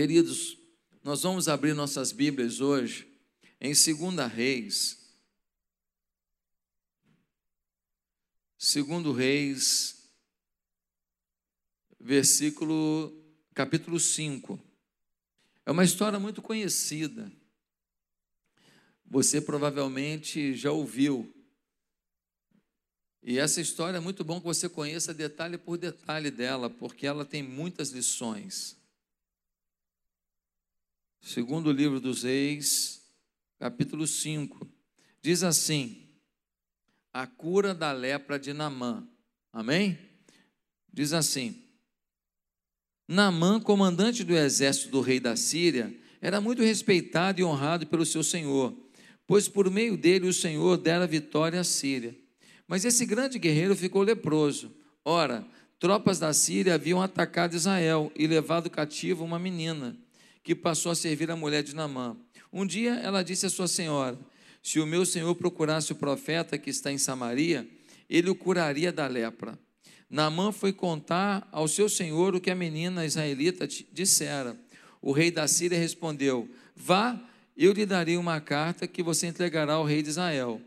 Queridos, nós vamos abrir nossas Bíblias hoje em 2 Reis. 2 Reis, versículo, capítulo 5. É uma história muito conhecida. Você provavelmente já ouviu. E essa história é muito bom que você conheça detalhe por detalhe dela, porque ela tem muitas lições. Segundo livro dos Reis, capítulo 5, diz assim: A cura da lepra de Namã. Amém? Diz assim: Namã, comandante do exército do rei da Síria, era muito respeitado e honrado pelo seu senhor, pois por meio dele o Senhor dera vitória à Síria. Mas esse grande guerreiro ficou leproso. Ora, tropas da Síria haviam atacado Israel e levado cativo uma menina que passou a servir a mulher de Namã. Um dia ela disse à sua senhora: Se o meu senhor procurasse o profeta que está em Samaria, ele o curaria da lepra. Naamã foi contar ao seu senhor o que a menina israelita dissera. O rei da Síria respondeu: Vá, eu lhe darei uma carta que você entregará ao rei de Israel.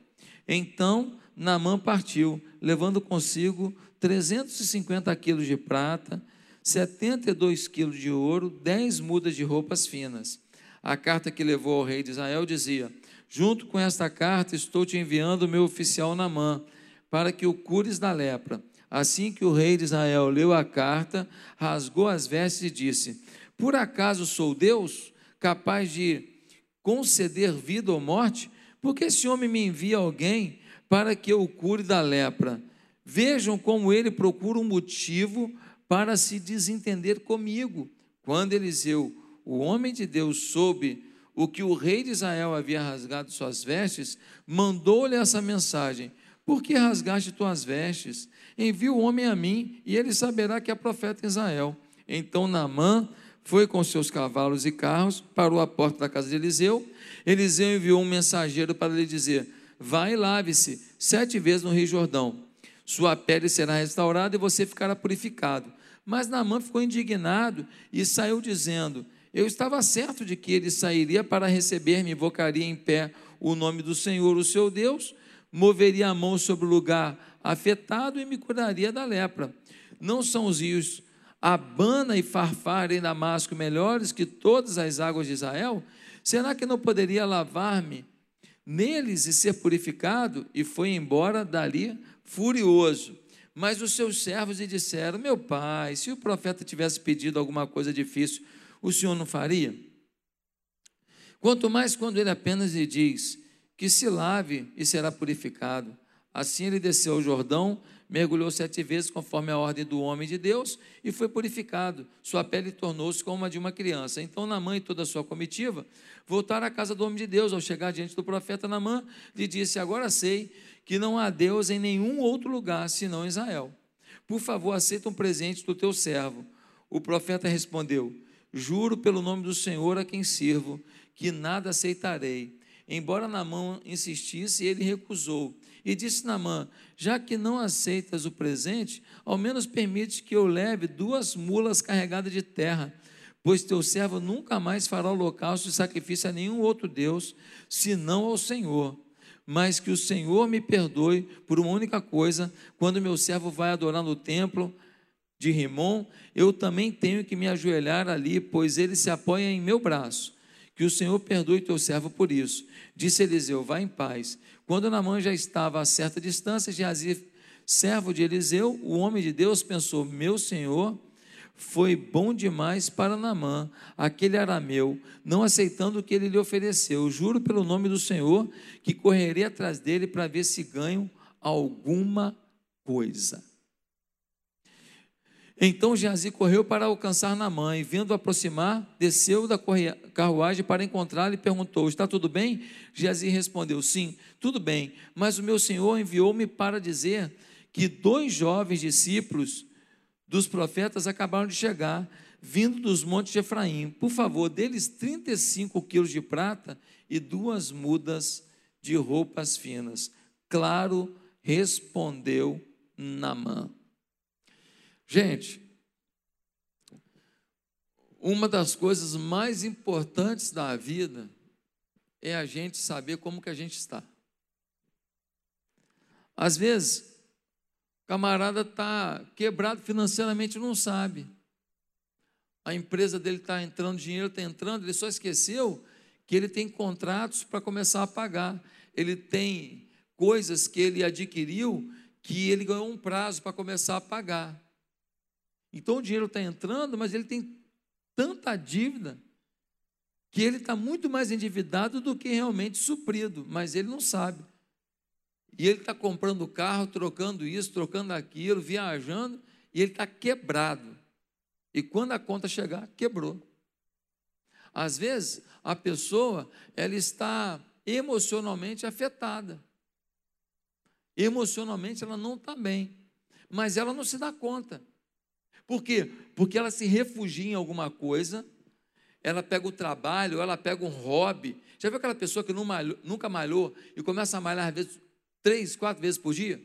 Então Naamã partiu, levando consigo 350 quilos de prata, 72 quilos de ouro, 10 mudas de roupas finas. A carta que levou ao rei de Israel dizia: Junto com esta carta estou te enviando o meu oficial Namã, para que o cures da lepra. Assim que o rei de Israel leu a carta, rasgou as vestes e disse: Por acaso sou Deus, capaz de conceder vida ou morte? Porque esse homem me envia alguém para que eu o cure da lepra. Vejam como ele procura um motivo para se desentender comigo. Quando Eliseu, o homem de Deus, soube o que o rei de Israel havia rasgado suas vestes, mandou-lhe essa mensagem: Por que rasgaste tuas vestes? Envia o homem a mim, e ele saberá que é profeta Israel. Então Naamã foi com seus cavalos e carros, parou à porta da casa de Eliseu. Eliseu enviou um mensageiro para lhe dizer: Vai e lave-se sete vezes no Rio Jordão. Sua pele será restaurada e você ficará purificado. Mas Naamã ficou indignado e saiu dizendo: Eu estava certo de que ele sairia para receber-me, invocaria em pé o nome do Senhor, o seu Deus, moveria a mão sobre o lugar afetado e me curaria da lepra. Não são os rios Abana e Farfar em Damasco melhores que todas as águas de Israel? Será que não poderia lavar-me neles e ser purificado? E foi embora dali furioso. Mas os seus servos lhe disseram: Meu pai, se o profeta tivesse pedido alguma coisa difícil, o senhor não faria? Quanto mais quando ele apenas lhe diz que se lave e será purificado. Assim ele desceu ao Jordão, mergulhou sete vezes conforme a ordem do homem de Deus e foi purificado. Sua pele tornou-se como a de uma criança. Então Namã e toda a sua comitiva voltaram à casa do homem de Deus. Ao chegar diante do profeta Namã, lhe disse: Agora sei que não há Deus em nenhum outro lugar senão Israel. Por favor, aceita um presente do teu servo. O profeta respondeu: Juro pelo nome do Senhor a quem sirvo, que nada aceitarei. Embora Namã insistisse, ele recusou. E disse Namã: Já que não aceitas o presente, ao menos permite que eu leve duas mulas carregadas de terra, pois teu servo nunca mais fará holocausto e sacrifício a nenhum outro Deus, senão ao Senhor mas que o Senhor me perdoe por uma única coisa: quando meu servo vai adorar no templo de Rimon, eu também tenho que me ajoelhar ali, pois ele se apoia em meu braço. Que o Senhor perdoe teu servo por isso. Disse Eliseu: Vá em paz. Quando Namã já estava a certa distância, Geazi, servo de Eliseu, o homem de Deus, pensou: Meu Senhor foi bom demais para Namã, aquele arameu, não aceitando o que ele lhe ofereceu. Juro pelo nome do Senhor que correrei atrás dele para ver se ganho alguma coisa. Então Geazi correu para alcançar Namã e, vendo aproximar, desceu da carruagem para encontrá-lo e perguntou: Está tudo bem? Geazi respondeu: Sim, tudo bem, mas o meu senhor enviou-me para dizer que dois jovens discípulos dos profetas acabaram de chegar, vindo dos montes de Efraim. Por favor, deles 35 quilos de prata e duas mudas de roupas finas. Claro, respondeu Namã. Gente, uma das coisas mais importantes da vida é a gente saber como que a gente está. Às vezes, o camarada está quebrado financeiramente não sabe. A empresa dele está entrando, dinheiro está entrando, ele só esqueceu que ele tem contratos para começar a pagar. Ele tem coisas que ele adquiriu que ele ganhou um prazo para começar a pagar. Então o dinheiro está entrando, mas ele tem tanta dívida que ele está muito mais endividado do que realmente suprido, mas ele não sabe. E ele está comprando carro, trocando isso, trocando aquilo, viajando, e ele está quebrado. E quando a conta chegar, quebrou. Às vezes, a pessoa ela está emocionalmente afetada. Emocionalmente ela não está bem, mas ela não se dá conta. Por quê? Porque ela se refugia em alguma coisa ela pega o trabalho, ela pega um hobby. Já viu aquela pessoa que malhou, nunca malhou e começa a malhar às vezes três, quatro vezes por dia?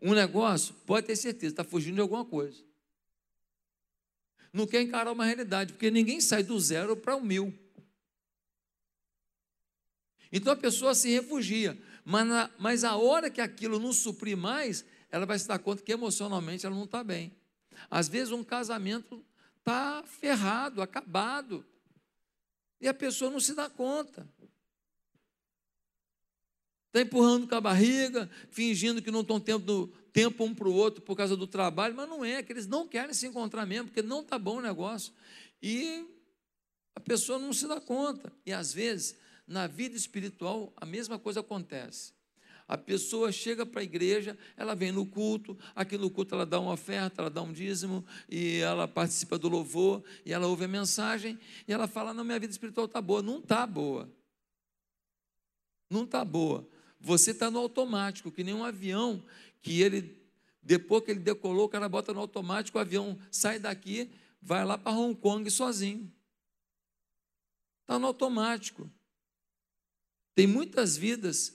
Um negócio, pode ter certeza, está fugindo de alguma coisa. Não quer encarar uma realidade, porque ninguém sai do zero para o mil. Então a pessoa se refugia, mas, na, mas a hora que aquilo não suprir mais, ela vai se dar conta que emocionalmente ela não está bem. Às vezes um casamento está ferrado, acabado. E a pessoa não se dá conta. Está empurrando com a barriga, fingindo que não estão tendo tempo um para o outro por causa do trabalho, mas não é, que eles não querem se encontrar mesmo, porque não está bom o negócio. E a pessoa não se dá conta. E às vezes, na vida espiritual, a mesma coisa acontece. A pessoa chega para a igreja, ela vem no culto, aqui no culto ela dá uma oferta, ela dá um dízimo, e ela participa do louvor, e ela ouve a mensagem, e ela fala: Não, minha vida espiritual está boa. Não está boa. Não está boa. Você está no automático, que nem um avião que ele, depois que ele decolou, o cara bota no automático, o avião sai daqui, vai lá para Hong Kong sozinho. Está no automático. Tem muitas vidas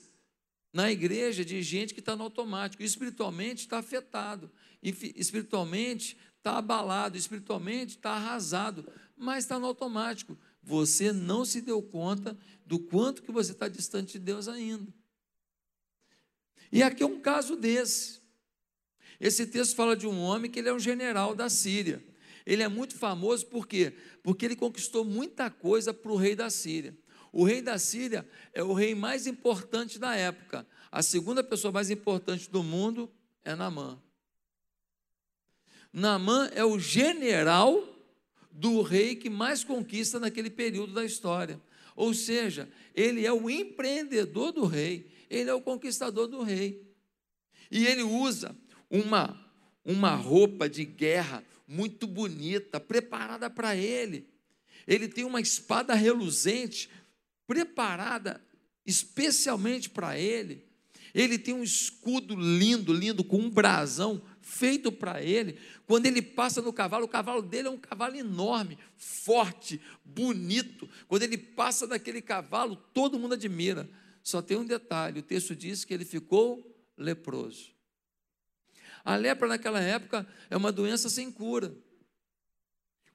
na igreja de gente que está no automático, espiritualmente está afetado, espiritualmente está abalado, espiritualmente está arrasado, mas está no automático. Você não se deu conta do quanto que você está distante de Deus ainda. E aqui é um caso desse. Esse texto fala de um homem que ele é um general da Síria. Ele é muito famoso por quê? Porque ele conquistou muita coisa para o rei da Síria. O rei da Síria é o rei mais importante da época. A segunda pessoa mais importante do mundo é Namã. Namã é o general do rei que mais conquista naquele período da história. Ou seja, ele é o empreendedor do rei, ele é o conquistador do rei. E ele usa uma, uma roupa de guerra muito bonita, preparada para ele. Ele tem uma espada reluzente preparada especialmente para ele. Ele tem um escudo lindo, lindo, com um brasão feito para ele. Quando ele passa no cavalo, o cavalo dele é um cavalo enorme, forte, bonito. Quando ele passa daquele cavalo, todo mundo admira. Só tem um detalhe: o texto diz que ele ficou leproso. A lepra naquela época é uma doença sem cura.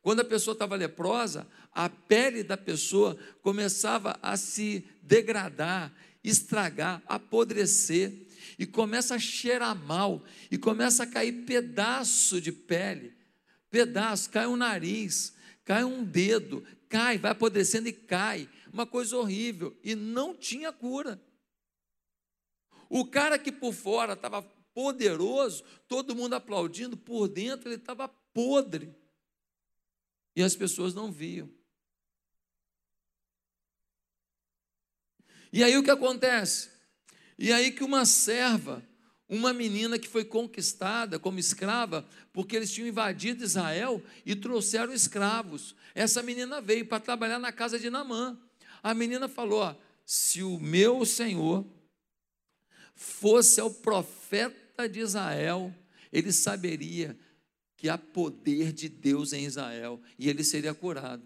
Quando a pessoa estava leprosa, a pele da pessoa começava a se degradar, estragar, apodrecer, e começa a cheirar mal, e começa a cair pedaço de pele, pedaço, cai um nariz, cai um dedo, cai, vai apodrecendo e cai, uma coisa horrível, e não tinha cura. O cara que por fora estava poderoso, todo mundo aplaudindo, por dentro ele estava podre e as pessoas não viam. E aí o que acontece? E aí que uma serva, uma menina que foi conquistada como escrava, porque eles tinham invadido Israel e trouxeram escravos. Essa menina veio para trabalhar na casa de Namã. A menina falou: ó, se o meu Senhor fosse o profeta de Israel, ele saberia que há poder de Deus em Israel e ele seria curado.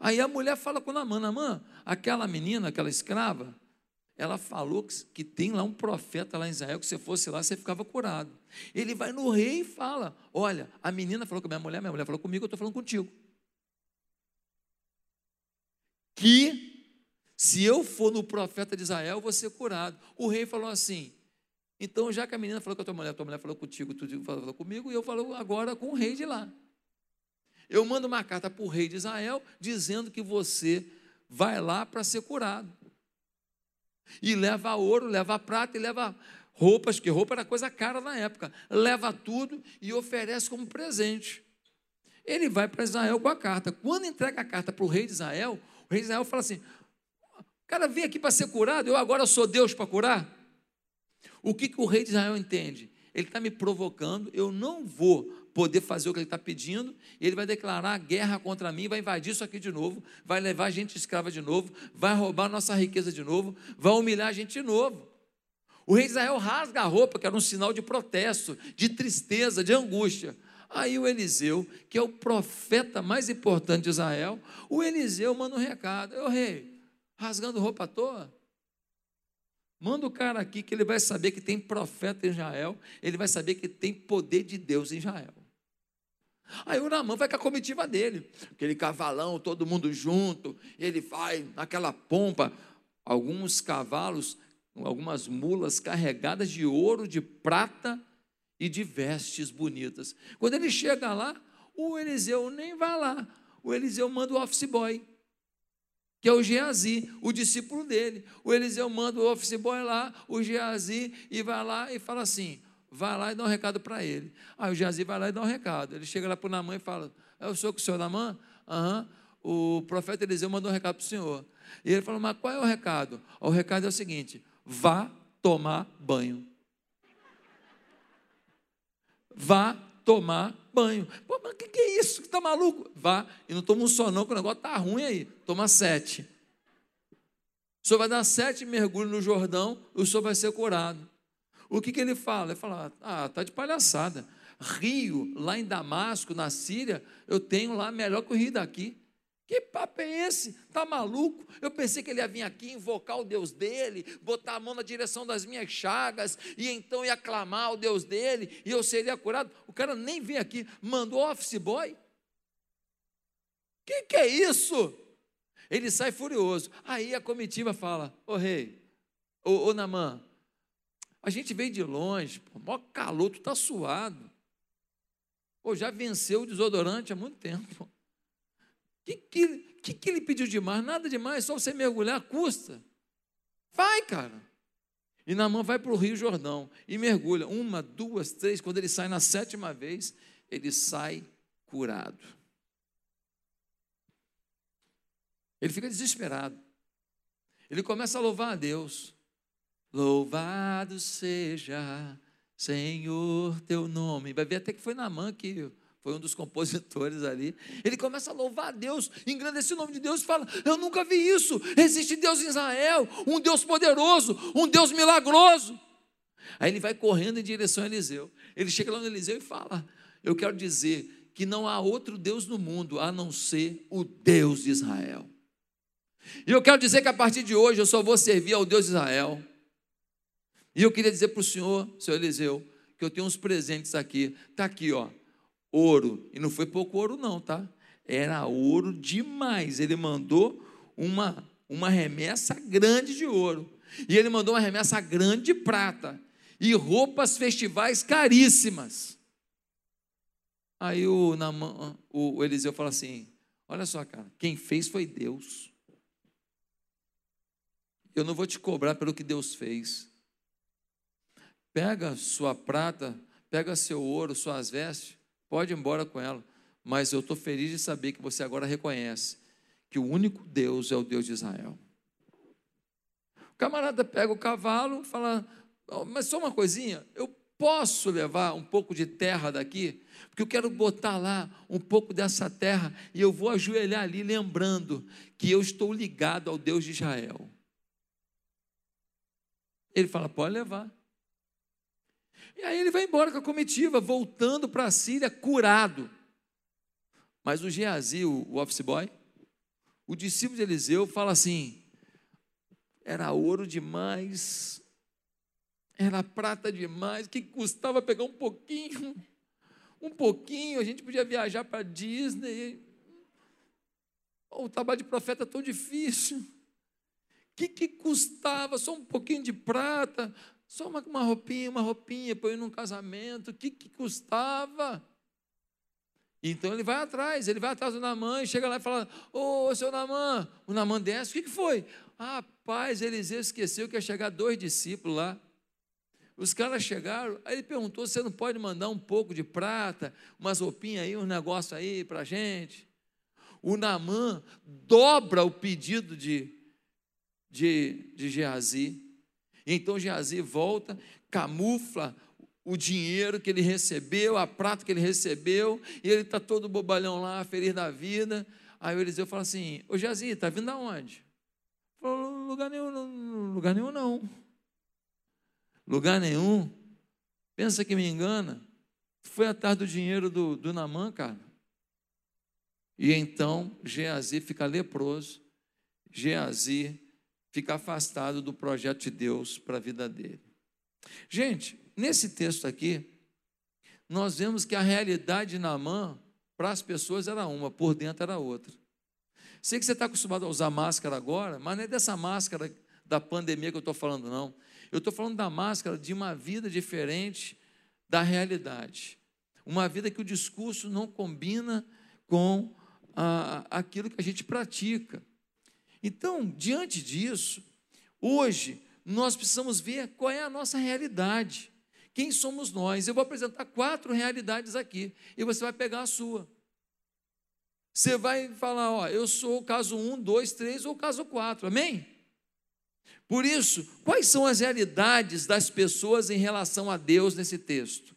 Aí a mulher fala com Namã, Namã, aquela menina, aquela escrava, ela falou que, que tem lá um profeta lá em Israel, que se fosse lá, você ficava curado. Ele vai no rei e fala: Olha, a menina falou com a minha mulher, minha mulher falou comigo, eu estou falando contigo. Que se eu for no profeta de Israel, eu vou ser curado. O rei falou assim: então, já que a menina falou com a tua mulher, a tua mulher falou contigo, tu falou comigo, e eu falo agora com o rei de lá. Eu mando uma carta para o rei de Israel dizendo que você vai lá para ser curado. E leva ouro, leva prata e leva roupas, que roupa era coisa cara na época. Leva tudo e oferece como presente. Ele vai para Israel com a carta. Quando entrega a carta para o rei de Israel, o rei de Israel fala assim: cara vem aqui para ser curado, eu agora sou Deus para curar? O que, que o rei de Israel entende? Ele está me provocando, eu não vou poder fazer o que ele está pedindo, ele vai declarar guerra contra mim, vai invadir isso aqui de novo, vai levar a gente escrava de novo, vai roubar nossa riqueza de novo, vai humilhar a gente de novo. O rei de Israel rasga a roupa, que era um sinal de protesto, de tristeza, de angústia. Aí o Eliseu, que é o profeta mais importante de Israel, o Eliseu manda um recado: Eu rei, rasgando roupa à toa? Manda o cara aqui que ele vai saber que tem profeta em Israel, ele vai saber que tem poder de Deus em Israel. Aí o Namã vai com a comitiva dele, aquele cavalão, todo mundo junto, ele vai naquela pompa, alguns cavalos, algumas mulas carregadas de ouro, de prata e de vestes bonitas. Quando ele chega lá, o Eliseu nem vai lá, o Eliseu manda o office boy que é o Geazi, o discípulo dele. O Eliseu manda o office boy lá, o Geazi, e vai lá e fala assim: vai lá e dá um recado para ele. Aí o Geazi vai lá e dá um recado. Ele chega lá para o Namã e fala: Eu sou com o senhor Namã? Aham. O profeta Eliseu mandou um recado para o senhor. E ele falou: Mas qual é o recado? O recado é o seguinte: vá tomar banho. Vá tomar banho. Pô, mas o que, que é isso? Está maluco? Vá e não toma um só não, que o negócio está ruim aí. Toma sete. O senhor vai dar sete mergulhos no Jordão e o senhor vai ser curado. O que, que ele fala? Ele fala, ah, tá de palhaçada. Rio, lá em Damasco, na Síria, eu tenho lá melhor que o rio daqui. Que papo é esse? Tá maluco? Eu pensei que ele ia vir aqui invocar o Deus dele, botar a mão na direção das minhas chagas, e então ia clamar o Deus dele, e eu seria curado. O cara nem vem aqui, mandou office boy. Que que é isso? Ele sai furioso. Aí a comitiva fala: Ô rei, ô, ô Namã, a gente veio de longe, pô, maior calor, tu está suado. Pô, já venceu o desodorante há muito tempo. O que, que, que, ele pediu demais? Nada demais, só você mergulhar custa. Vai, cara. E Namã vai para o Rio Jordão e mergulha. Uma, duas, três. Quando ele sai na sétima vez, ele sai curado. Ele fica desesperado. Ele começa a louvar a Deus. Louvado seja, Senhor, teu nome. Vai ver até que foi Namã que foi um dos compositores ali. Ele começa a louvar a Deus, engrandecer o nome de Deus e fala: Eu nunca vi isso. Existe Deus em Israel, um Deus poderoso, um Deus milagroso. Aí ele vai correndo em direção a Eliseu. Ele chega lá no Eliseu e fala: Eu quero dizer que não há outro Deus no mundo a não ser o Deus de Israel. E eu quero dizer que a partir de hoje eu só vou servir ao Deus de Israel. E eu queria dizer para o senhor, senhor Eliseu, que eu tenho uns presentes aqui. Está aqui, ó ouro. E não foi pouco ouro, não, tá? Era ouro demais. Ele mandou uma, uma remessa grande de ouro. E ele mandou uma remessa grande de prata. E roupas festivais caríssimas. Aí o, o Eliseu fala assim: Olha só, cara, quem fez foi Deus. Eu não vou te cobrar pelo que Deus fez. Pega sua prata, pega seu ouro, suas vestes, Pode ir embora com ela, mas eu estou feliz de saber que você agora reconhece que o único Deus é o Deus de Israel. O camarada pega o cavalo e fala: oh, Mas só uma coisinha, eu posso levar um pouco de terra daqui? Porque eu quero botar lá um pouco dessa terra e eu vou ajoelhar ali, lembrando que eu estou ligado ao Deus de Israel. Ele fala: Pode levar. E aí ele vai embora com a comitiva, voltando para a Síria curado. Mas o Geazi, o office boy, o discípulo de Eliseu, fala assim: era ouro demais, era prata demais, que custava pegar um pouquinho, um pouquinho, a gente podia viajar para Disney. O trabalho de profeta é tão difícil. O que, que custava só um pouquinho de prata, só uma, uma roupinha, uma roupinha, põe num casamento, o que, que custava? Então ele vai atrás, ele vai atrás do Namã e chega lá e fala: Ô, oh, seu Namã, o Namã desce, o que, que foi? Ah, rapaz, Eliseu esqueceu que ia chegar dois discípulos lá. Os caras chegaram, aí ele perguntou: você não pode mandar um pouco de prata, umas roupinhas aí, um negócio aí para gente? O Namã dobra o pedido de, de, de Geazi. Então Geazi volta, camufla o dinheiro que ele recebeu, a prata que ele recebeu, e ele está todo bobalhão lá, feliz da vida. Aí o Eliseu fala assim: Ô Jazi, está vindo aonde? Falou: lugar nenhum, lugar nenhum não. Lugar nenhum. Pensa que me engana. Foi atrás do dinheiro do, do Namã, cara. E então Geazi fica leproso, Geazi fica afastado do projeto de Deus para a vida dele. Gente, nesse texto aqui, nós vemos que a realidade de Naamã, para as pessoas, era uma, por dentro era outra. Sei que você está acostumado a usar máscara agora, mas não é dessa máscara da pandemia que eu estou falando, não. Eu estou falando da máscara de uma vida diferente da realidade. Uma vida que o discurso não combina com a, aquilo que a gente pratica. Então, diante disso, hoje, nós precisamos ver qual é a nossa realidade. Quem somos nós? Eu vou apresentar quatro realidades aqui e você vai pegar a sua. Você vai falar, ó, eu sou o caso 1, 2, 3 ou o caso 4, amém? Por isso, quais são as realidades das pessoas em relação a Deus nesse texto?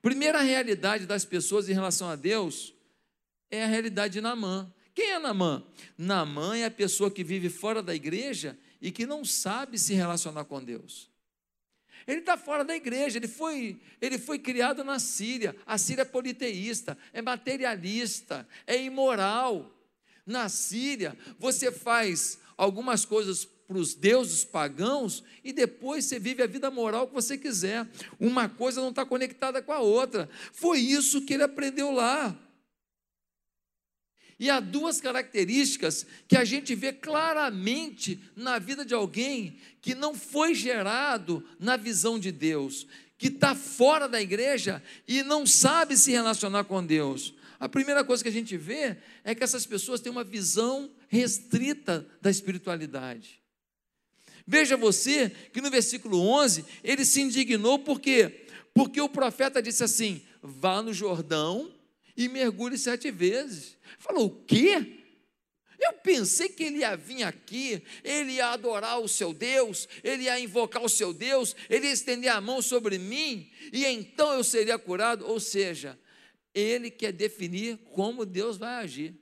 Primeira realidade das pessoas em relação a Deus é a realidade de Namã. Quem é Namã? Namã é a pessoa que vive fora da igreja e que não sabe se relacionar com Deus. Ele está fora da igreja, ele foi, ele foi criado na Síria. A Síria é politeísta, é materialista, é imoral. Na Síria, você faz algumas coisas para os deuses pagãos e depois você vive a vida moral que você quiser. Uma coisa não está conectada com a outra. Foi isso que ele aprendeu lá. E há duas características que a gente vê claramente na vida de alguém que não foi gerado na visão de Deus, que está fora da igreja e não sabe se relacionar com Deus. A primeira coisa que a gente vê é que essas pessoas têm uma visão restrita da espiritualidade. Veja você que no versículo 11 ele se indignou porque porque o profeta disse assim: vá no Jordão e mergulhe sete vezes. Falou, o quê? Eu pensei que ele ia vir aqui, ele ia adorar o seu Deus, ele ia invocar o seu Deus, ele ia estender a mão sobre mim, e então eu seria curado. Ou seja, ele quer definir como Deus vai agir.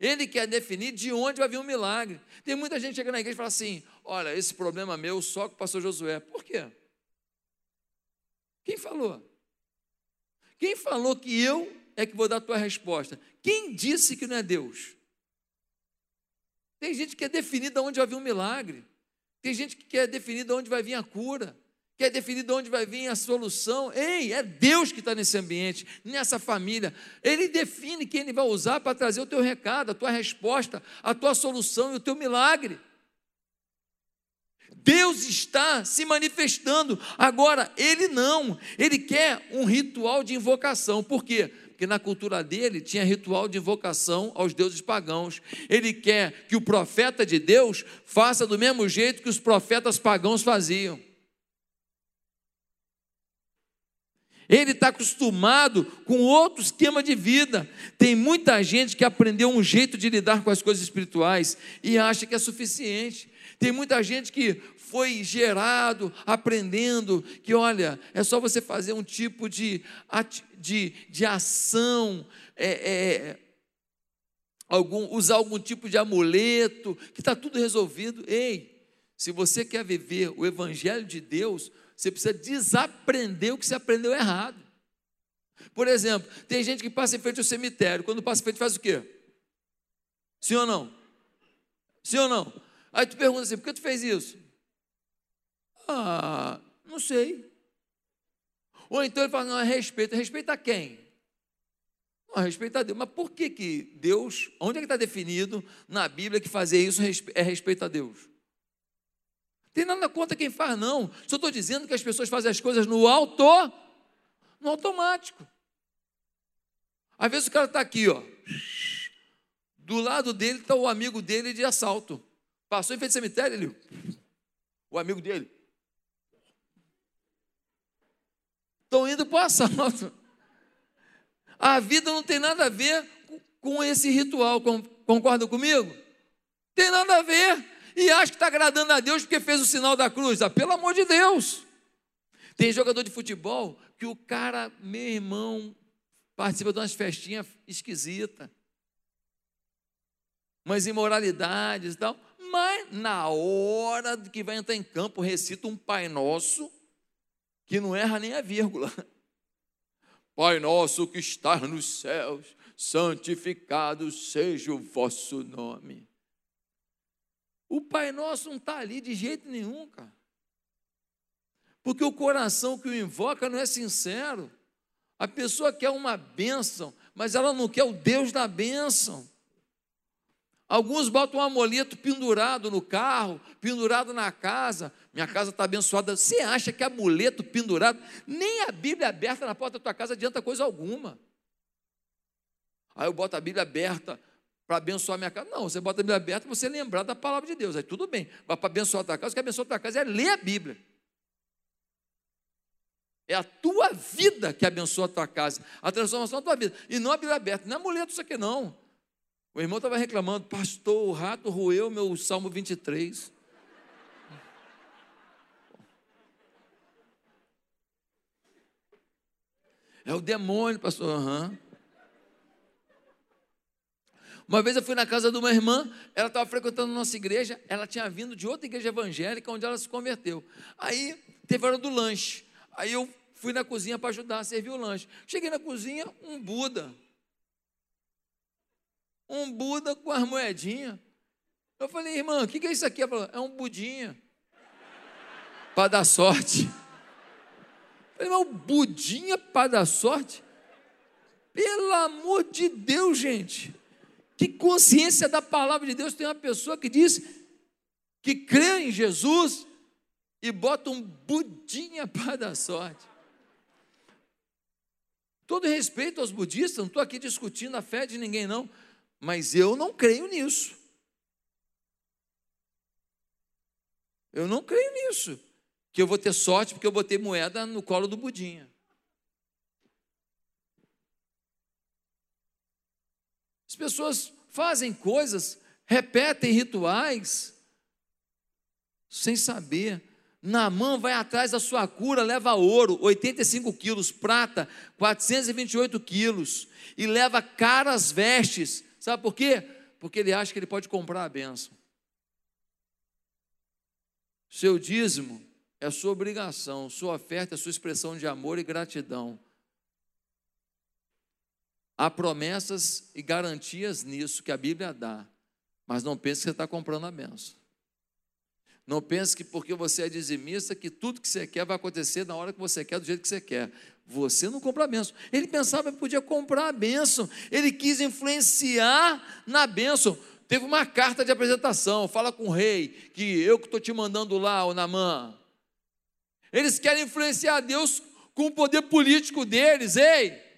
Ele quer definir de onde vai vir um milagre. Tem muita gente chegando na igreja e fala assim: olha, esse problema meu só com o pastor Josué. Por quê? Quem falou? Quem falou que eu é que vou dar a tua resposta. Quem disse que não é Deus? Tem gente que quer definir de onde vai vir um milagre. Tem gente que quer definir de onde vai vir a cura. Quer definir de onde vai vir a solução. Ei, é Deus que está nesse ambiente, nessa família. Ele define quem ele vai usar para trazer o teu recado, a tua resposta, a tua solução e o teu milagre. Deus está se manifestando. Agora, ele não. Ele quer um ritual de invocação. Por quê? Porque na cultura dele tinha ritual de invocação aos deuses pagãos. Ele quer que o profeta de Deus faça do mesmo jeito que os profetas pagãos faziam. Ele está acostumado com outro esquema de vida. Tem muita gente que aprendeu um jeito de lidar com as coisas espirituais e acha que é suficiente. Tem muita gente que foi gerado aprendendo que, olha, é só você fazer um tipo de, de, de ação, é, é, algum, usar algum tipo de amuleto, que está tudo resolvido. Ei, se você quer viver o Evangelho de Deus, você precisa desaprender o que você aprendeu errado. Por exemplo, tem gente que passa em frente ao cemitério, quando passa em frente faz o quê? Sim ou não? Sim ou não? Aí tu pergunta assim: por que tu fez isso? Ah, não sei. Ou então ele fala: não, é respeito. Respeita quem? Não, respeita a Deus. Mas por que, que Deus, onde é que está definido na Bíblia que fazer isso é respeito a Deus? Tem nada contra quem faz, não. Só estou dizendo que as pessoas fazem as coisas no auto, no automático. Às vezes o cara está aqui, ó. Do lado dele está o amigo dele de assalto. Passou em frente ao cemitério, ele. O amigo dele. Estão indo para o assalto. A vida não tem nada a ver com esse ritual. Concordam comigo? Tem nada a ver e acha que está agradando a Deus porque fez o sinal da cruz. Ah, pelo amor de Deus. Tem jogador de futebol que o cara, meu irmão, participa de umas festinhas esquisitas, umas imoralidades e tal, mas na hora que vai entrar em campo, recita um Pai Nosso que não erra nem a vírgula. Pai nosso que estás nos céus, santificado seja o vosso nome. O Pai Nosso não está ali de jeito nenhum, cara. Porque o coração que o invoca não é sincero. A pessoa quer uma bênção, mas ela não quer o Deus da bênção. Alguns botam um amuleto pendurado no carro, pendurado na casa. Minha casa está abençoada. Você acha que amuleto pendurado, nem a Bíblia aberta na porta da tua casa adianta coisa alguma. Aí eu boto a Bíblia aberta para abençoar minha casa. Não, você bota a Bíblia aberta para você lembrar da palavra de Deus. Aí tudo bem. Mas para abençoar a tua casa, o que abençoa a tua casa é ler a Bíblia. É a tua vida que abençoa a tua casa. A transformação da tua vida. E não a Bíblia aberta. Não é amuleto isso aqui, não. O irmão estava reclamando, pastor, o rato roeu meu Salmo 23. É o demônio, pastor. Uhum. Uma vez eu fui na casa de uma irmã, ela estava frequentando nossa igreja, ela tinha vindo de outra igreja evangélica onde ela se converteu. Aí teve hora do lanche. Aí eu fui na cozinha para ajudar a servir o lanche. Cheguei na cozinha, um Buda. Um Buda com as moedinhas. Eu falei, irmã, o que, que é isso aqui? Ela falou, é um budinha. Para dar sorte. Eu falei, mas o budinha para dar sorte? Pelo amor de Deus, gente. Que consciência da palavra de Deus tem uma pessoa que diz que crê em Jesus e bota um budinha para dar sorte. Todo respeito aos budistas, não estou aqui discutindo a fé de ninguém, não, mas eu não creio nisso. Eu não creio nisso, que eu vou ter sorte porque eu botei moeda no colo do budinha. As pessoas fazem coisas, repetem rituais, sem saber. Naamã vai atrás da sua cura, leva ouro, 85 quilos, prata, 428 quilos, e leva caras vestes. Sabe por quê? Porque ele acha que ele pode comprar a benção. Seu dízimo é sua obrigação, sua oferta é sua expressão de amor e gratidão. Há promessas e garantias nisso que a Bíblia dá, mas não pense que você está comprando a benção. Não pense que porque você é dizimista, que tudo que você quer vai acontecer na hora que você quer, do jeito que você quer. Você não compra a benção. Ele pensava que podia comprar a benção. Ele quis influenciar na benção. Teve uma carta de apresentação. Fala com o rei, que eu que estou te mandando lá, o Namã. Eles querem influenciar Deus com o poder político deles. Ei,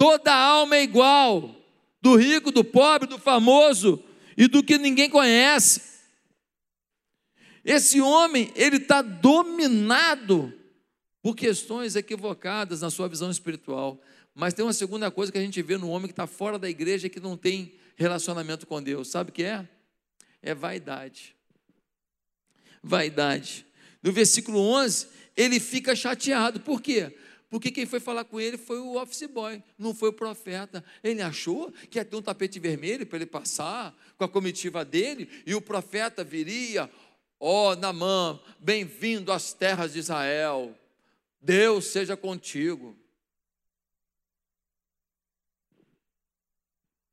Toda alma é igual, do rico, do pobre, do famoso e do que ninguém conhece. Esse homem, ele está dominado por questões equivocadas na sua visão espiritual. Mas tem uma segunda coisa que a gente vê no homem que está fora da igreja e que não tem relacionamento com Deus. Sabe o que é? É vaidade. Vaidade. No versículo 11, ele fica chateado. Por quê? Porque quem foi falar com ele foi o office boy, não foi o profeta. Ele achou que ia ter um tapete vermelho para ele passar com a comitiva dele, e o profeta viria, ó oh, Namã, bem-vindo às terras de Israel, Deus seja contigo.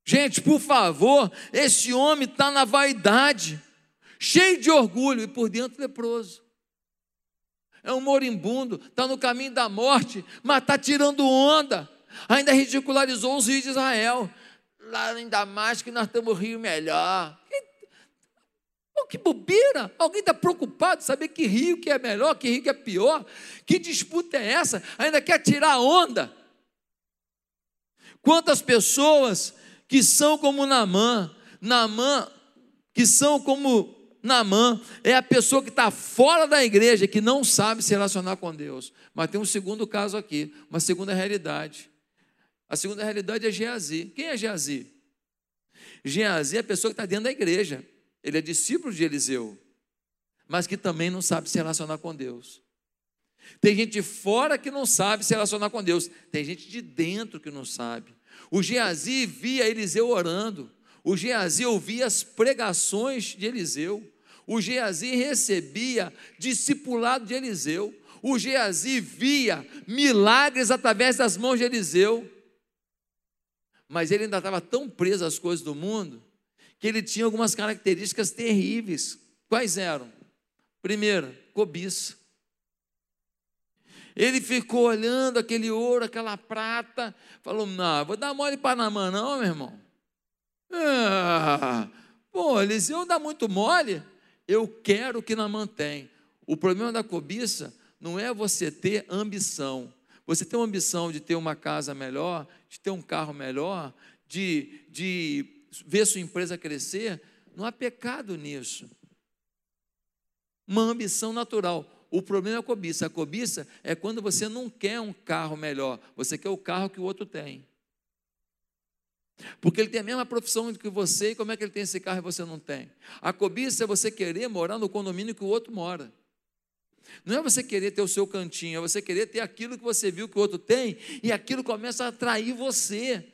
Gente, por favor, esse homem está na vaidade, cheio de orgulho e por dentro leproso. É um moribundo, está no caminho da morte, mas está tirando onda. Ainda ridicularizou os rios de Israel. Lá em Damasco nós temos rio melhor. Oh, que bobeira! Alguém está preocupado saber que rio que é melhor, que rio que é pior? Que disputa é essa? Ainda quer tirar onda? Quantas pessoas que são como Namã, Namã, que são como Namã, é a pessoa que está fora da igreja, que não sabe se relacionar com Deus. Mas tem um segundo caso aqui, uma segunda realidade. A segunda realidade é Geazi. Quem é Geazi? Geazi é a pessoa que está dentro da igreja. Ele é discípulo de Eliseu, mas que também não sabe se relacionar com Deus. Tem gente de fora que não sabe se relacionar com Deus, tem gente de dentro que não sabe. O Geazi via Eliseu orando. O Geazi ouvia as pregações de Eliseu. O Geazi recebia discipulado de Eliseu. O Geazi via milagres através das mãos de Eliseu. Mas ele ainda estava tão preso às coisas do mundo que ele tinha algumas características terríveis. Quais eram? Primeiro, cobiça. Ele ficou olhando aquele ouro, aquela prata, falou: Não, vou dar mole para Namã, não, meu irmão. Ah, pô, Eliseu dá muito mole. Eu quero que Namã tem. O problema da cobiça não é você ter ambição. Você tem uma ambição de ter uma casa melhor, de ter um carro melhor, de, de ver sua empresa crescer. Não há pecado nisso. Uma ambição natural. O problema é a cobiça. A cobiça é quando você não quer um carro melhor, você quer o carro que o outro tem. Porque ele tem a mesma profissão que você, e como é que ele tem esse carro e você não tem? A cobiça é você querer morar no condomínio que o outro mora. Não é você querer ter o seu cantinho, é você querer ter aquilo que você viu que o outro tem, e aquilo começa a atrair você.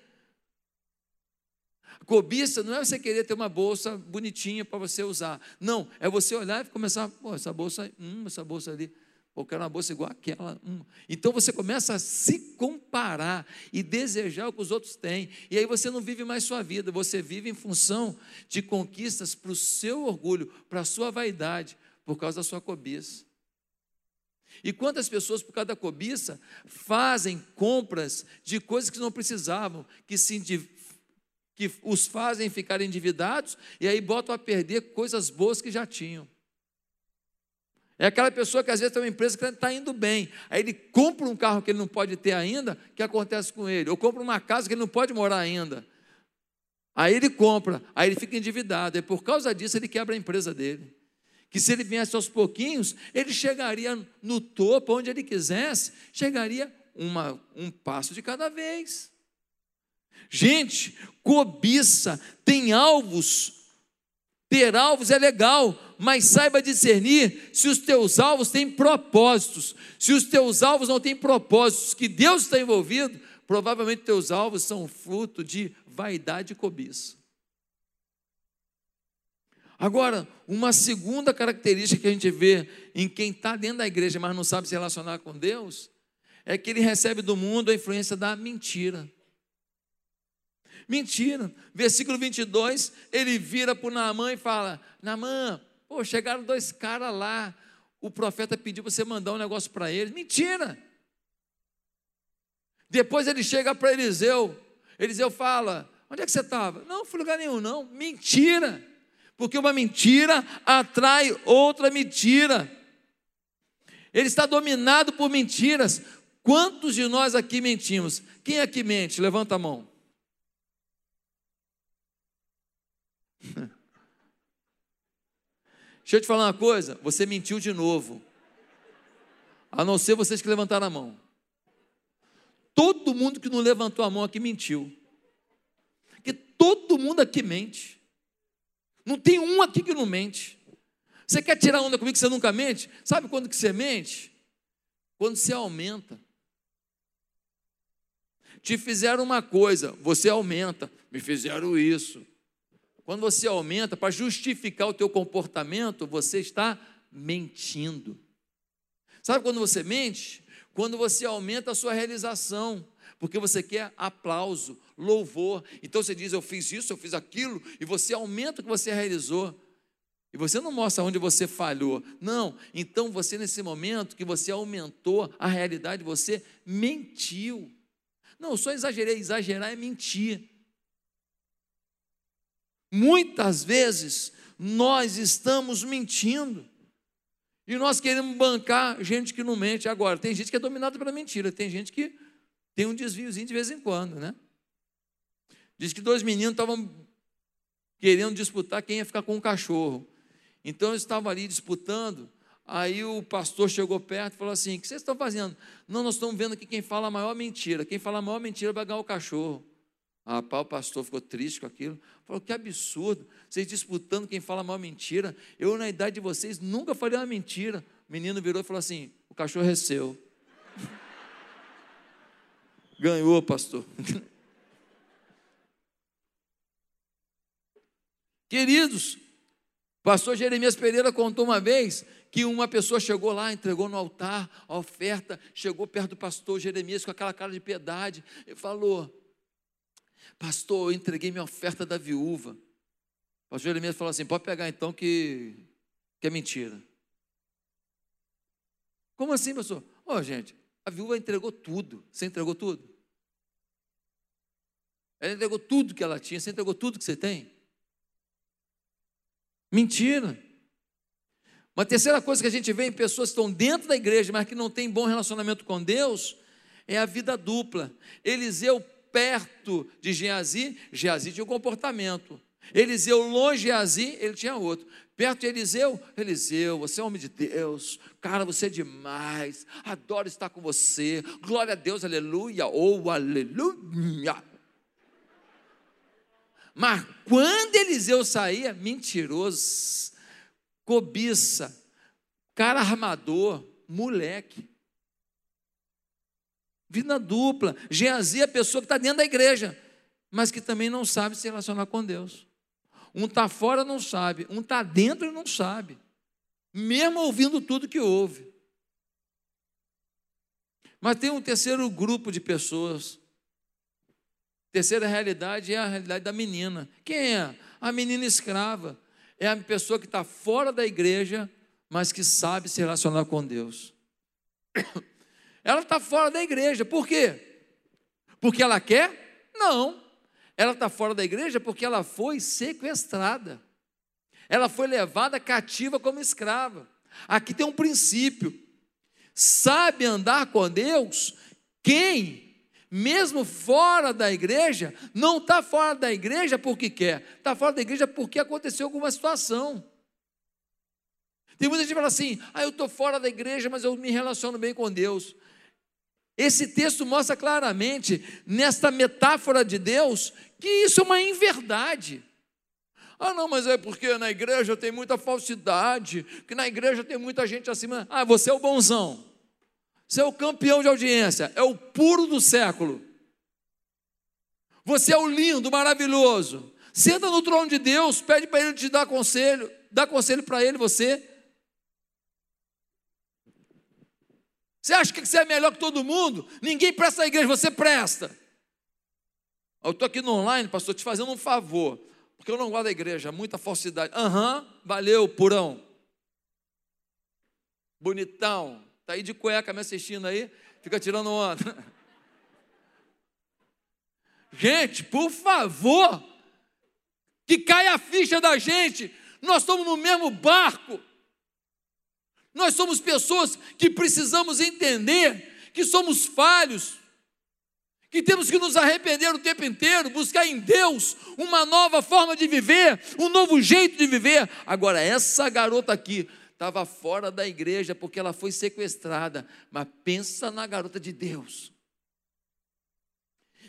Cobiça não é você querer ter uma bolsa bonitinha para você usar. Não, é você olhar e começar, pô, essa bolsa, hum, essa bolsa ali, eu quero uma bolsa igual aquela. Hum. Então você começa a se comparar e desejar o que os outros têm. E aí você não vive mais sua vida, você vive em função de conquistas para o seu orgulho, para a sua vaidade, por causa da sua cobiça. E quantas pessoas, por causa da cobiça, fazem compras de coisas que não precisavam, que se que os fazem ficar endividados e aí botam a perder coisas boas que já tinham. É aquela pessoa que às vezes tem uma empresa que está indo bem, aí ele compra um carro que ele não pode ter ainda, o que acontece com ele? Ou compra uma casa que ele não pode morar ainda. Aí ele compra, aí ele fica endividado, e por causa disso ele quebra a empresa dele. Que se ele viesse aos pouquinhos, ele chegaria no topo, onde ele quisesse, chegaria uma, um passo de cada vez. Gente, cobiça, tem alvos. Ter alvos é legal, mas saiba discernir se os teus alvos têm propósitos. Se os teus alvos não têm propósitos, que Deus está envolvido, provavelmente teus alvos são fruto de vaidade e cobiça. Agora, uma segunda característica que a gente vê em quem está dentro da igreja, mas não sabe se relacionar com Deus, é que ele recebe do mundo a influência da mentira. Mentira. Versículo 22, ele vira para Naamã e fala: Naamã, pô, chegaram dois caras lá. O profeta pediu para você mandar um negócio para eles. Mentira. Depois ele chega para Eliseu. Eliseu fala: Onde é que você estava? Não, fui lugar nenhum, não. Mentira. Porque uma mentira atrai outra mentira. Ele está dominado por mentiras. Quantos de nós aqui mentimos? Quem aqui mente? Levanta a mão. Deixa eu te falar uma coisa, você mentiu de novo. A não ser vocês que levantaram a mão. Todo mundo que não levantou a mão aqui mentiu. Porque todo mundo aqui mente. Não tem um aqui que não mente. Você quer tirar onda comigo que você nunca mente? Sabe quando que você mente? Quando você aumenta. Te fizeram uma coisa, você aumenta. Me fizeram isso. Quando você aumenta para justificar o teu comportamento, você está mentindo. Sabe quando você mente? Quando você aumenta a sua realização. porque você quer aplauso, louvor. Então você diz: Eu fiz isso, eu fiz aquilo, e você aumenta o que você realizou. E você não mostra onde você falhou. Não. Então você, nesse momento que você aumentou a realidade, você mentiu. Não, só exagerei. Exagerar é mentir. Muitas vezes nós estamos mentindo. E nós queremos bancar gente que não mente. Agora, tem gente que é dominada pela mentira, tem gente que tem um desviozinho de vez em quando, né? Diz que dois meninos estavam querendo disputar quem ia ficar com um cachorro. Então eles estavam ali disputando. Aí o pastor chegou perto e falou assim: O que vocês estão fazendo? Não, nós estamos vendo aqui quem fala a maior mentira. Quem fala a maior mentira vai ganhar o cachorro. Ah, pá, o pastor ficou triste com aquilo. Falou: Que absurdo. Vocês disputando quem fala maior mentira. Eu, na idade de vocês, nunca falei uma mentira. O menino virou e falou assim: O cachorro é seu. Ganhou, pastor. Queridos, pastor Jeremias Pereira contou uma vez que uma pessoa chegou lá, entregou no altar a oferta, chegou perto do pastor Jeremias com aquela cara de piedade e falou: Pastor, eu entreguei minha oferta da viúva. O pastor Jeremias falou assim: Pode pegar então que, que é mentira. Como assim, pastor? Ó, oh, gente, a viúva entregou tudo. Você entregou tudo? Ela entregou tudo que ela tinha. Você entregou tudo que você tem? Mentira. Uma terceira coisa que a gente vê em pessoas que estão dentro da igreja, mas que não têm bom relacionamento com Deus, é a vida dupla. Eliseu perto de Geazi, Geazi tinha um comportamento. Eliseu longe de Geazi, ele tinha outro. Perto de Eliseu, Eliseu, você é homem de Deus, cara, você é demais, adoro estar com você, glória a Deus, aleluia, ou oh, aleluia. Mas quando Eliseu saía, mentiroso, cobiça, cara armador, moleque. Vida dupla. Geazi é a pessoa que está dentro da igreja, mas que também não sabe se relacionar com Deus. Um está fora, não sabe. Um está dentro e não sabe. Mesmo ouvindo tudo que ouve. Mas tem um terceiro grupo de pessoas. Terceira realidade é a realidade da menina. Quem é? A menina escrava. É a pessoa que está fora da igreja, mas que sabe se relacionar com Deus. Ela está fora da igreja. Por quê? Porque ela quer? Não. Ela está fora da igreja porque ela foi sequestrada. Ela foi levada cativa como escrava. Aqui tem um princípio. Sabe andar com Deus quem, mesmo fora da igreja, não está fora da igreja porque quer, está fora da igreja porque aconteceu alguma situação. Tem muita gente que fala assim: ah, eu estou fora da igreja, mas eu me relaciono bem com Deus. Esse texto mostra claramente, nesta metáfora de Deus, que isso é uma inverdade. Ah, não, mas é porque na igreja tem muita falsidade, que na igreja tem muita gente acima. Ah, você é o bonzão. Você é o campeão de audiência, é o puro do século. Você é o lindo, maravilhoso. Senta no trono de Deus, pede para ele te dar conselho, dá conselho para ele, você. Você acha que você é melhor que todo mundo? Ninguém presta na igreja, você presta. Eu estou aqui no online, pastor, te fazendo um favor, porque eu não gosto da igreja, muita falsidade. Aham, uhum, valeu, purão. Bonitão, está aí de cueca me assistindo aí, fica tirando onda. Gente, por favor, que caia a ficha da gente, nós estamos no mesmo barco. Nós somos pessoas que precisamos entender que somos falhos, que temos que nos arrepender o tempo inteiro, buscar em Deus uma nova forma de viver, um novo jeito de viver. Agora, essa garota aqui estava fora da igreja porque ela foi sequestrada, mas pensa na garota de Deus.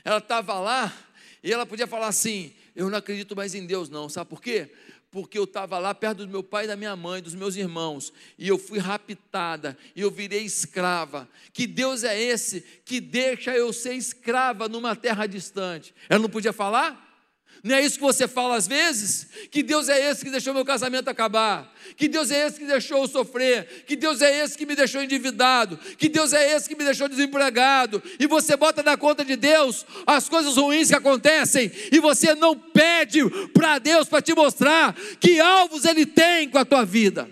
Ela estava lá e ela podia falar assim: Eu não acredito mais em Deus, não, sabe por quê? Porque eu estava lá perto do meu pai da minha mãe, dos meus irmãos, e eu fui raptada, e eu virei escrava. Que Deus é esse que deixa eu ser escrava numa terra distante? Ela não podia falar? Não é isso que você fala às vezes? Que Deus é esse que deixou meu casamento acabar, que Deus é esse que deixou eu sofrer, que Deus é esse que me deixou endividado, que Deus é esse que me deixou desempregado, e você bota na conta de Deus as coisas ruins que acontecem, e você não pede para Deus para te mostrar que alvos Ele tem com a tua vida.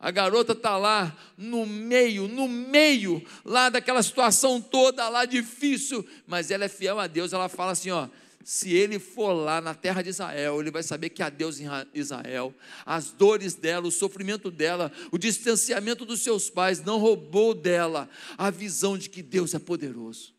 A garota está lá no meio, no meio, lá daquela situação toda lá difícil, mas ela é fiel a Deus. Ela fala assim: ó, se ele for lá na terra de Israel, ele vai saber que há Deus em Israel. As dores dela, o sofrimento dela, o distanciamento dos seus pais não roubou dela a visão de que Deus é poderoso.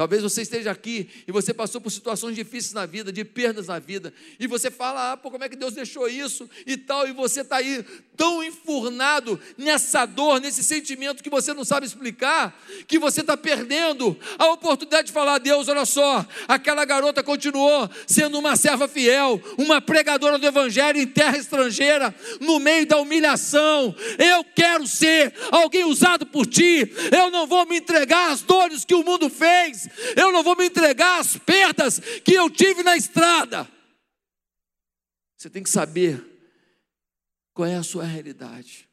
Talvez você esteja aqui e você passou por situações difíceis na vida, de perdas na vida, e você fala, ah, pô, como é que Deus deixou isso? e tal, e você está aí tão enfurnado nessa dor, nesse sentimento que você não sabe explicar, que você está perdendo a oportunidade de falar, Deus, olha só, aquela garota continuou sendo uma serva fiel, uma pregadora do Evangelho em terra estrangeira, no meio da humilhação. Eu quero ser alguém usado por ti, eu não vou me entregar às dores que o mundo fez eu não vou me entregar às perdas que eu tive na estrada. Você tem que saber qual é a sua realidade.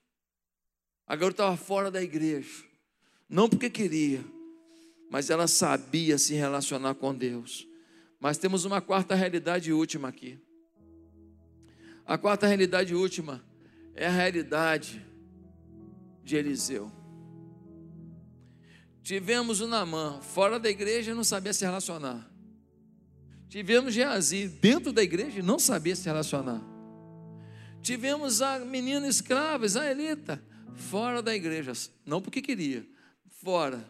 A garota estava fora da igreja, não porque queria, mas ela sabia se relacionar com Deus. Mas temos uma quarta realidade última aqui. A quarta realidade última é a realidade de Eliseu. Tivemos o Namã, fora da igreja, não sabia se relacionar. Tivemos Geazi, dentro da igreja, não sabia se relacionar. Tivemos a menina escrava, Israelita, fora da igreja, não porque queria, fora,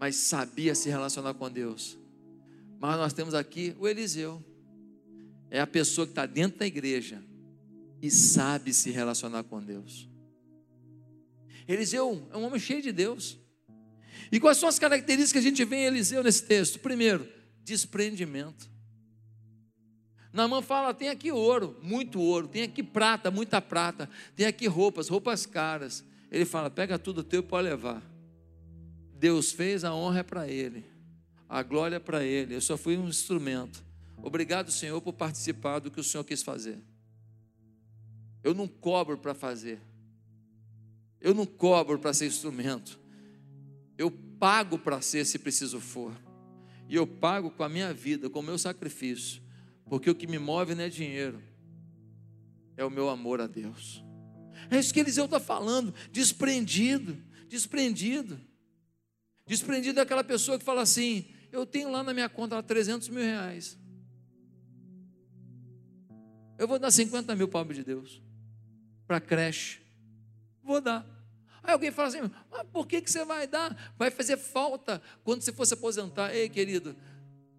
mas sabia se relacionar com Deus. Mas nós temos aqui o Eliseu, é a pessoa que está dentro da igreja e sabe se relacionar com Deus. Eliseu é um homem cheio de Deus. E quais são as características que a gente vê em Eliseu nesse texto? Primeiro, desprendimento. Namã fala: tem aqui ouro, muito ouro, tem aqui prata, muita prata, tem aqui roupas, roupas caras. Ele fala: pega tudo teu e pode levar. Deus fez, a honra para Ele, a glória para Ele. Eu só fui um instrumento. Obrigado, Senhor, por participar do que o Senhor quis fazer. Eu não cobro para fazer, eu não cobro para ser instrumento. Eu pago para ser se preciso for. E eu pago com a minha vida, com o meu sacrifício. Porque o que me move não é dinheiro, é o meu amor a Deus. É isso que Eliseu está falando, desprendido, desprendido. Desprendido daquela pessoa que fala assim: eu tenho lá na minha conta 300 mil reais. Eu vou dar 50 mil para de Deus, para creche. Vou dar. Aí alguém fala assim: mas por que, que você vai dar? Vai fazer falta quando você for se aposentar. Ei, querido,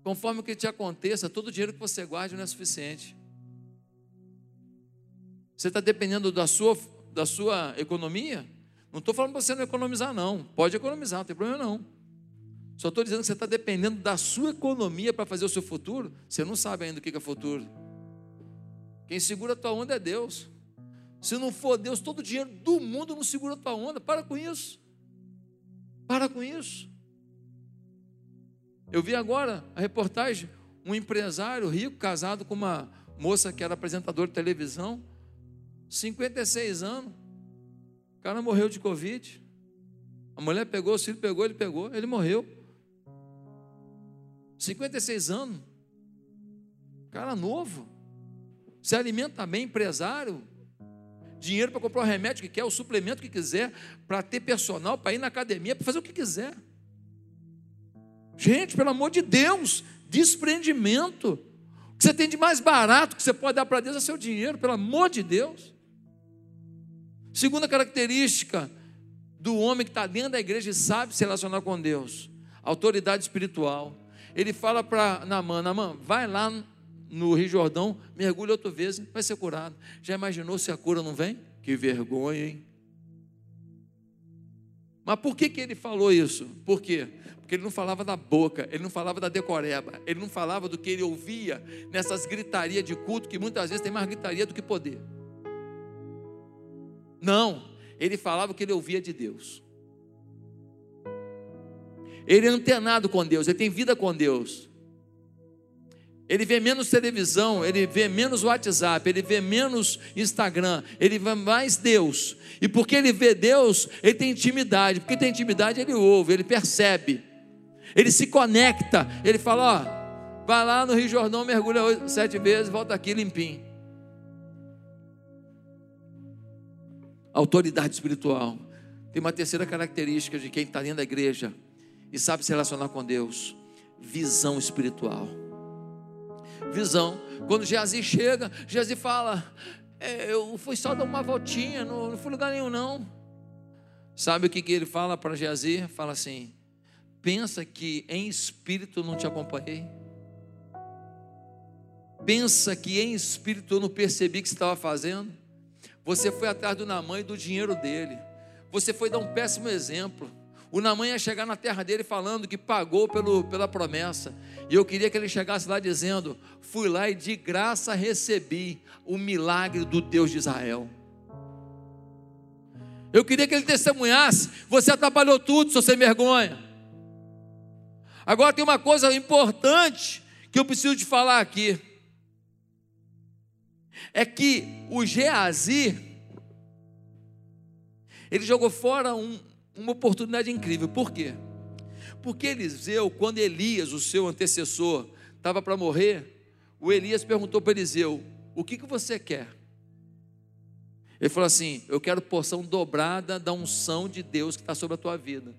conforme o que te aconteça, todo o dinheiro que você guarde não é suficiente. Você está dependendo da sua, da sua economia? Não estou falando para você não economizar, não. Pode economizar, não tem problema não. Só estou dizendo que você está dependendo da sua economia para fazer o seu futuro. Você não sabe ainda o que é futuro. Quem segura a tua onda é Deus. Se não for Deus, todo o dinheiro do mundo não segura a tua onda. Para com isso. Para com isso. Eu vi agora a reportagem, um empresário rico casado com uma moça que era apresentadora de televisão, 56 anos. O cara morreu de Covid. A mulher pegou, o filho pegou, ele pegou, ele morreu. 56 anos. Cara novo. Se alimenta bem, empresário, dinheiro para comprar o remédio que quer, o suplemento que quiser, para ter personal, para ir na academia, para fazer o que quiser. Gente, pelo amor de Deus, desprendimento. O que você tem de mais barato que você pode dar para Deus é seu dinheiro, pelo amor de Deus. Segunda característica do homem que está dentro da igreja e sabe se relacionar com Deus, autoridade espiritual. Ele fala para Namã, Namã, vai lá no Rio Jordão, mergulha outra vez, vai ser curado. Já imaginou se a cura não vem? Que vergonha, hein? Mas por que, que ele falou isso? Por quê? Porque ele não falava da boca, ele não falava da decoreba, ele não falava do que ele ouvia nessas gritarias de culto, que muitas vezes tem mais gritaria do que poder. Não, ele falava o que ele ouvia de Deus. Ele é antenado com Deus, ele tem vida com Deus. Ele vê menos televisão, ele vê menos WhatsApp, ele vê menos Instagram, ele vê mais Deus. E porque ele vê Deus, ele tem intimidade. Porque tem intimidade, ele ouve, ele percebe, ele se conecta. Ele fala: Ó, vai lá no Rio Jordão, mergulha sete vezes, volta aqui limpinho. Autoridade espiritual. Tem uma terceira característica de quem está dentro da igreja e sabe se relacionar com Deus: visão espiritual. Visão. Quando Geazi chega, Geazi fala: é, Eu fui só dar uma voltinha, não, não fui lugar nenhum, não. Sabe o que, que ele fala para Geazi? Fala assim: Pensa que em espírito não te acompanhei. Pensa que em espírito eu não percebi o que você estava fazendo. Você foi atrás do Namã e do dinheiro dele. Você foi dar um péssimo exemplo. O Namã ia chegar na terra dele falando que pagou pelo, pela promessa. E eu queria que ele chegasse lá dizendo: Fui lá e de graça recebi o milagre do Deus de Israel. Eu queria que ele testemunhasse: Você atrapalhou tudo, seu sem vergonha. Agora tem uma coisa importante que eu preciso te falar aqui. É que o Geazi, ele jogou fora um, uma oportunidade incrível. Por quê? Porque Eliseu, quando Elias, o seu antecessor, estava para morrer, o Elias perguntou para Eliseu: O que, que você quer? Ele falou assim: Eu quero porção dobrada da unção de Deus que está sobre a tua vida.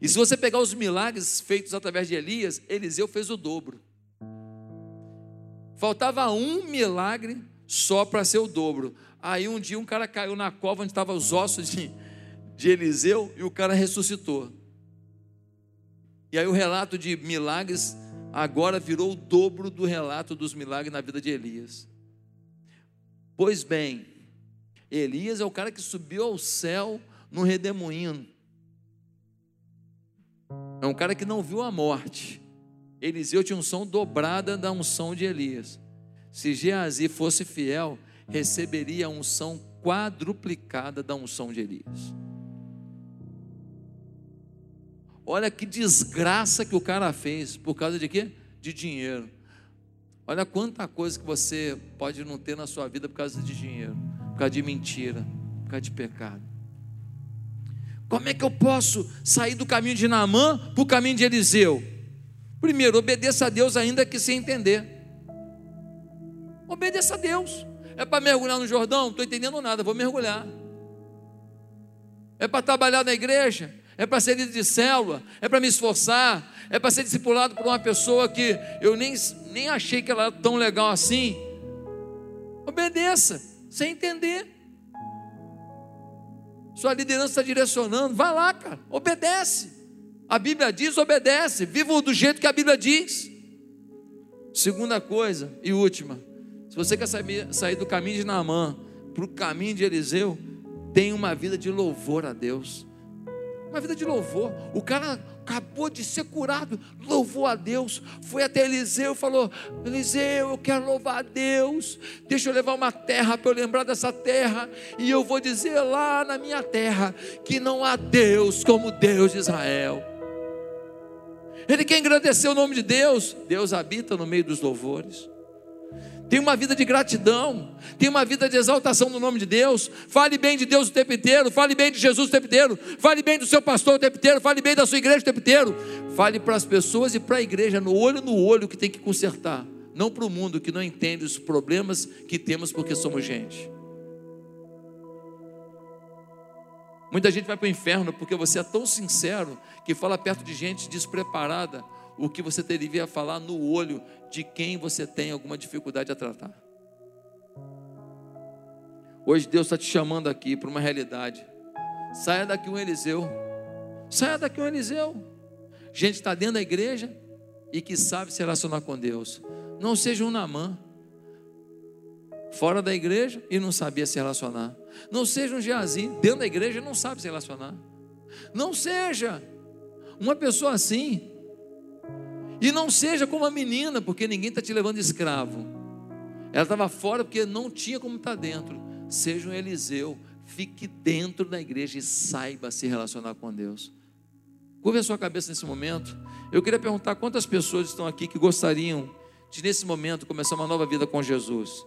E se você pegar os milagres feitos através de Elias, Eliseu fez o dobro. Faltava um milagre só para ser o dobro. Aí um dia um cara caiu na cova onde estavam os ossos de, de Eliseu e o cara ressuscitou. E aí o relato de milagres agora virou o dobro do relato dos milagres na vida de Elias. Pois bem, Elias é o cara que subiu ao céu no redemoinho. É um cara que não viu a morte. Eliseu tinha unção dobrada da unção de Elias. Se Geazi fosse fiel, receberia a unção quadruplicada da unção de Elias. Olha que desgraça que o cara fez, por causa de quê? De dinheiro. Olha quanta coisa que você pode não ter na sua vida por causa de dinheiro, por causa de mentira, por causa de pecado. Como é que eu posso sair do caminho de Naamã para o caminho de Eliseu? Primeiro, obedeça a Deus ainda que sem entender. Obedeça a Deus. É para mergulhar no Jordão? Não estou entendendo nada, vou mergulhar. É para trabalhar na igreja? É para ser líder de célula, é para me esforçar, é para ser discipulado por uma pessoa que eu nem, nem achei que ela era tão legal assim. Obedeça, sem entender. Sua liderança está direcionando, vai lá, cara, obedece. A Bíblia diz, obedece, viva do jeito que a Bíblia diz. Segunda coisa e última, se você quer sair, sair do caminho de Naamã para o caminho de Eliseu, tenha uma vida de louvor a Deus uma vida de louvor. O cara acabou de ser curado, louvou a Deus, foi até Eliseu e falou: Eliseu, eu quero louvar a Deus, deixa eu levar uma terra para eu lembrar dessa terra, e eu vou dizer lá na minha terra que não há Deus como Deus de Israel. Ele quer engrandecer o nome de Deus, Deus habita no meio dos louvores tem uma vida de gratidão, tem uma vida de exaltação no nome de Deus. Fale bem de Deus o tempo inteiro, fale bem de Jesus o tempo inteiro, fale bem do seu pastor o tempo inteiro, fale bem da sua igreja o tempo inteiro. Fale para as pessoas e para a igreja, no olho no olho, que tem que consertar, não para o mundo que não entende os problemas que temos porque somos gente. Muita gente vai para o inferno porque você é tão sincero que fala perto de gente despreparada o que você deveria falar no olho de quem você tem alguma dificuldade a tratar. Hoje Deus está te chamando aqui para uma realidade. Saia daqui um Eliseu. Saia daqui um Eliseu. Gente está dentro da igreja e que sabe se relacionar com Deus. Não seja um Namã. Fora da igreja e não sabia se relacionar. Não seja um Geazi, dentro da igreja e não sabe se relacionar. Não seja uma pessoa assim, e não seja como a menina, porque ninguém está te levando escravo. Ela estava fora porque não tinha como estar tá dentro. Seja um Eliseu, fique dentro da igreja e saiba se relacionar com Deus. Curva a sua cabeça nesse momento. Eu queria perguntar quantas pessoas estão aqui que gostariam de, nesse momento, começar uma nova vida com Jesus.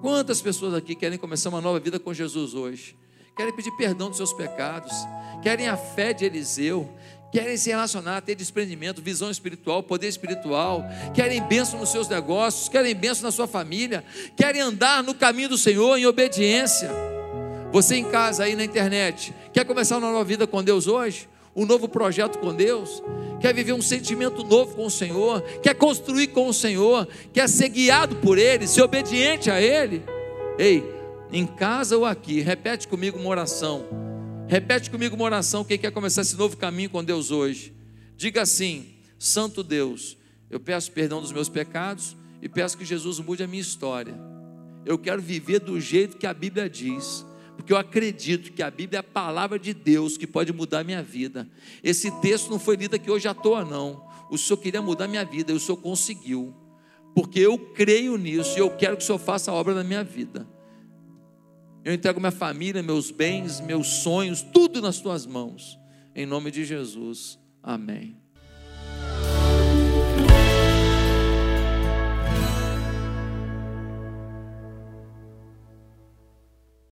Quantas pessoas aqui querem começar uma nova vida com Jesus hoje? Querem pedir perdão dos seus pecados, querem a fé de Eliseu, querem se relacionar, ter desprendimento, visão espiritual, poder espiritual, querem bênção nos seus negócios, querem bênção na sua família, querem andar no caminho do Senhor em obediência. Você em casa aí na internet, quer começar uma nova vida com Deus hoje? Um novo projeto com Deus? Quer viver um sentimento novo com o Senhor? Quer construir com o Senhor? Quer ser guiado por Ele, ser obediente a Ele? Ei, em casa ou aqui, repete comigo uma oração Repete comigo uma oração, quem quer começar esse novo caminho com Deus hoje. Diga assim: Santo Deus, eu peço perdão dos meus pecados e peço que Jesus mude a minha história. Eu quero viver do jeito que a Bíblia diz, porque eu acredito que a Bíblia é a palavra de Deus que pode mudar a minha vida. Esse texto não foi lido aqui hoje à toa, não. O Senhor queria mudar a minha vida e o Senhor conseguiu, porque eu creio nisso e eu quero que o Senhor faça a obra na minha vida. Eu entrego minha família, meus bens, meus sonhos, tudo nas tuas mãos. Em nome de Jesus. Amém.